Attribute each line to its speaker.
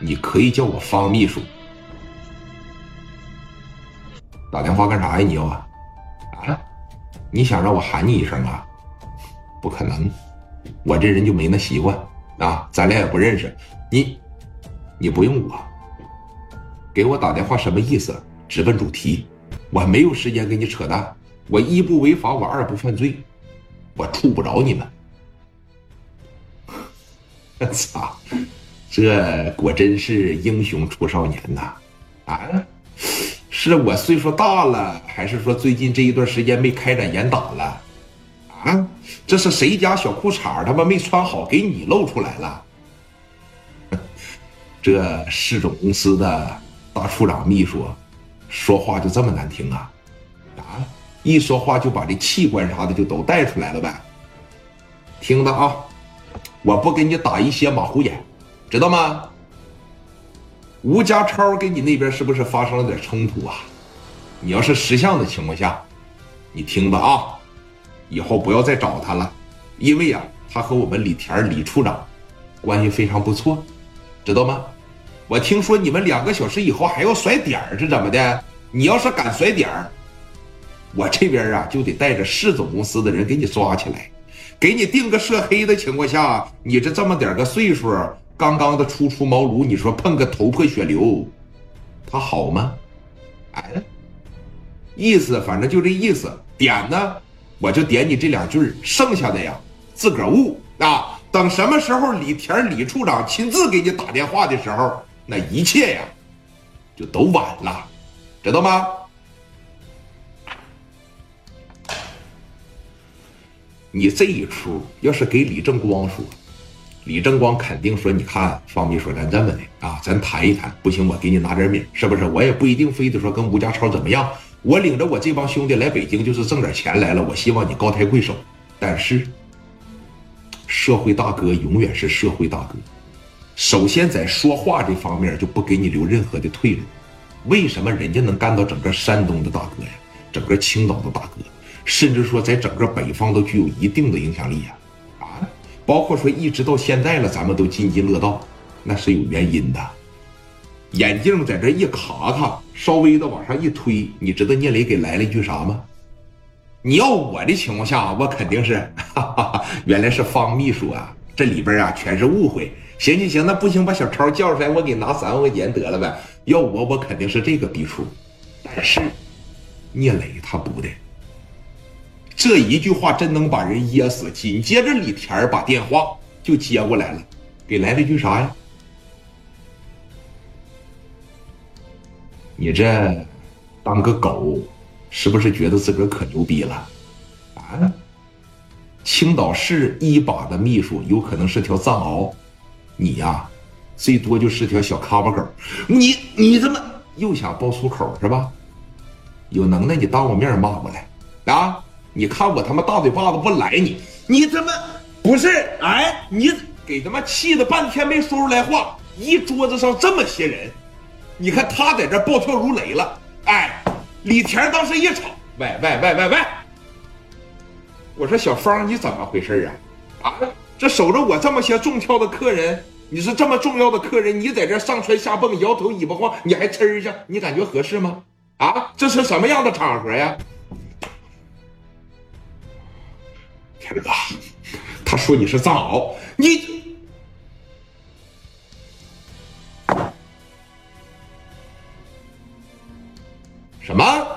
Speaker 1: 你可以叫我方秘书。打电话干啥呀？你要啊？啊？你想让我喊你一声啊？不可能，我这人就没那习惯啊！咱俩也不认识，你，你不用我。给我打电话什么意思？直奔主题，我没有时间跟你扯淡。我一不违法，我二不犯罪，我触不着你们。我 操！这果真是英雄出少年呐！啊，是我岁数大了，还是说最近这一段时间没开展严打了？啊，这是谁家小裤衩他妈没穿好，给你露出来了？这市总公司的大处长秘书，说话就这么难听啊？啊，一说话就把这器官啥的就都带出来了呗？听着啊，我不给你打一些马虎眼。知道吗？吴家超跟你那边是不是发生了点冲突啊？你要是识相的情况下，你听着啊，以后不要再找他了，因为呀，他和我们李田李处长关系非常不错，知道吗？我听说你们两个小时以后还要甩点儿，是怎么的？你要是敢甩点儿，我这边啊就得带着市总公司的人给你抓起来，给你定个涉黑的情况下，你这这么点个岁数。刚刚的初出茅庐，你说碰个头破血流，他好吗？哎，意思反正就这意思。点呢，我就点你这两句剩下的呀，自个儿悟啊。等什么时候李田李处长亲自给你打电话的时候，那一切呀，就都晚了，知道吗？你这一出要是给李正光说。李正光肯定说：“你看，方秘书，咱这么的啊，咱谈一谈，不行，我给你拿点米，是不是？我也不一定非得说跟吴家超怎么样。我领着我这帮兄弟来北京，就是挣点钱来了。我希望你高抬贵手。但是，社会大哥永远是社会大哥。首先在说话这方面就不给你留任何的退路。为什么人家能干到整个山东的大哥呀，整个青岛的大哥，甚至说在整个北方都具有一定的影响力呀？”包括说一直到现在了，咱们都津津乐道，那是有原因的。眼镜在这一卡卡，稍微的往上一推，你知道聂磊给来了一句啥吗？你要我的情况下，我肯定是，哈哈，原来是方秘书啊，这里边啊全是误会。行行行，那不行，把小超叫出来，我给拿三万块钱得了呗。要我，我肯定是这个逼数。但是聂磊他不的。这一句话真能把人噎死。紧接着，李田把电话就接过来了，给来了句啥呀？你这当个狗，是不是觉得自个儿可牛逼了？啊？青岛市一把的秘书有可能是条藏獒，你呀，最多就是条小卡巴狗。你你怎么又想爆粗口是吧？有能耐你当我面骂过来啊！你看我他妈大嘴巴子不来你，你他妈不是哎，你给他妈气的半天没说出来话，一桌子上这么些人，你看他在这暴跳如雷了，哎，李田当时一吵，喂喂喂喂喂，我说小芳你怎么回事啊？啊，这守着我这么些重挑的客人，你是这么重要的客人，你在这上蹿下蹦，摇头尾巴晃，你还吃一下，你感觉合适吗？啊，这是什么样的场合呀？天哥，他说你是藏獒，你什么？